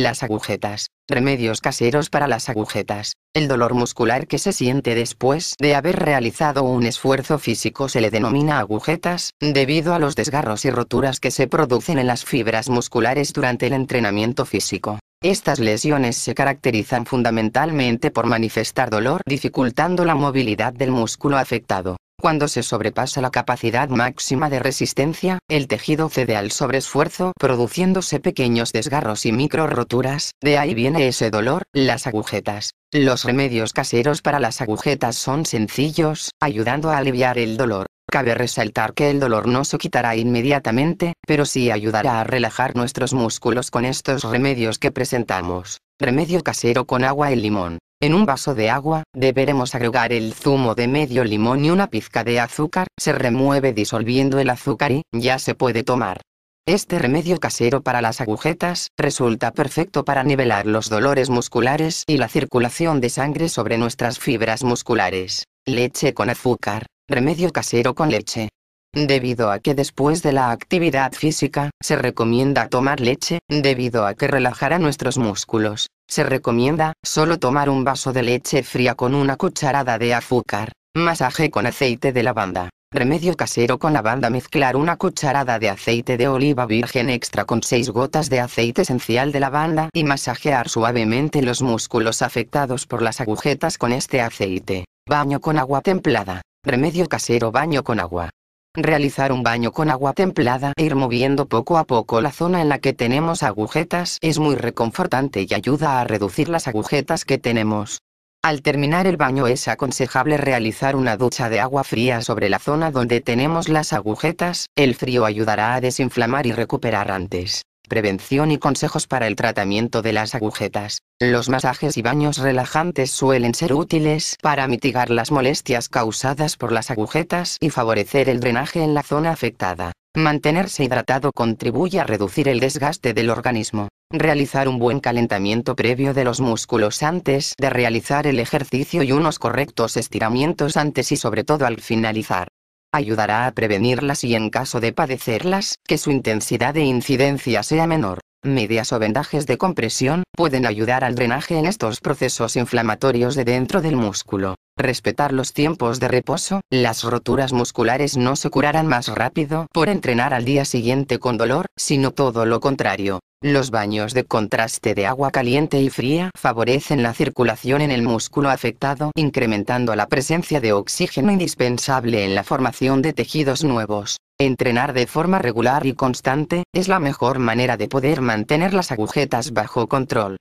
las agujetas. Remedios caseros para las agujetas. El dolor muscular que se siente después de haber realizado un esfuerzo físico se le denomina agujetas, debido a los desgarros y roturas que se producen en las fibras musculares durante el entrenamiento físico. Estas lesiones se caracterizan fundamentalmente por manifestar dolor dificultando la movilidad del músculo afectado. Cuando se sobrepasa la capacidad máxima de resistencia, el tejido cede al sobreesfuerzo produciéndose pequeños desgarros y micro roturas, de ahí viene ese dolor, las agujetas. Los remedios caseros para las agujetas son sencillos, ayudando a aliviar el dolor. Cabe resaltar que el dolor no se quitará inmediatamente, pero sí ayudará a relajar nuestros músculos con estos remedios que presentamos. Remedio casero con agua y limón. En un vaso de agua, deberemos agregar el zumo de medio limón y una pizca de azúcar, se remueve disolviendo el azúcar y, ya se puede tomar. Este remedio casero para las agujetas, resulta perfecto para nivelar los dolores musculares y la circulación de sangre sobre nuestras fibras musculares. Leche con azúcar. Remedio casero con leche. Debido a que después de la actividad física, se recomienda tomar leche, debido a que relajará nuestros músculos. Se recomienda, solo tomar un vaso de leche fría con una cucharada de azúcar. Masaje con aceite de lavanda. Remedio casero con lavanda mezclar una cucharada de aceite de oliva virgen extra con 6 gotas de aceite esencial de lavanda y masajear suavemente los músculos afectados por las agujetas con este aceite. Baño con agua templada. Remedio casero baño con agua. Realizar un baño con agua templada e ir moviendo poco a poco la zona en la que tenemos agujetas. Es muy reconfortante y ayuda a reducir las agujetas que tenemos. Al terminar el baño es aconsejable realizar una ducha de agua fría sobre la zona donde tenemos las agujetas, el frío ayudará a desinflamar y recuperar antes prevención y consejos para el tratamiento de las agujetas. Los masajes y baños relajantes suelen ser útiles para mitigar las molestias causadas por las agujetas y favorecer el drenaje en la zona afectada. Mantenerse hidratado contribuye a reducir el desgaste del organismo. Realizar un buen calentamiento previo de los músculos antes de realizar el ejercicio y unos correctos estiramientos antes y sobre todo al finalizar ayudará a prevenirlas y en caso de padecerlas, que su intensidad de incidencia sea menor. Medias o vendajes de compresión pueden ayudar al drenaje en estos procesos inflamatorios de dentro del músculo. Respetar los tiempos de reposo, las roturas musculares no se curarán más rápido por entrenar al día siguiente con dolor, sino todo lo contrario. Los baños de contraste de agua caliente y fría favorecen la circulación en el músculo afectado, incrementando la presencia de oxígeno indispensable en la formación de tejidos nuevos. Entrenar de forma regular y constante es la mejor manera de poder mantener las agujetas bajo control.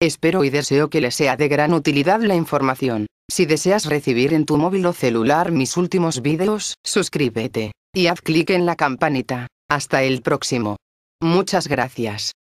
Espero y deseo que les sea de gran utilidad la información. Si deseas recibir en tu móvil o celular mis últimos vídeos, suscríbete y haz clic en la campanita. Hasta el próximo. Muchas gracias.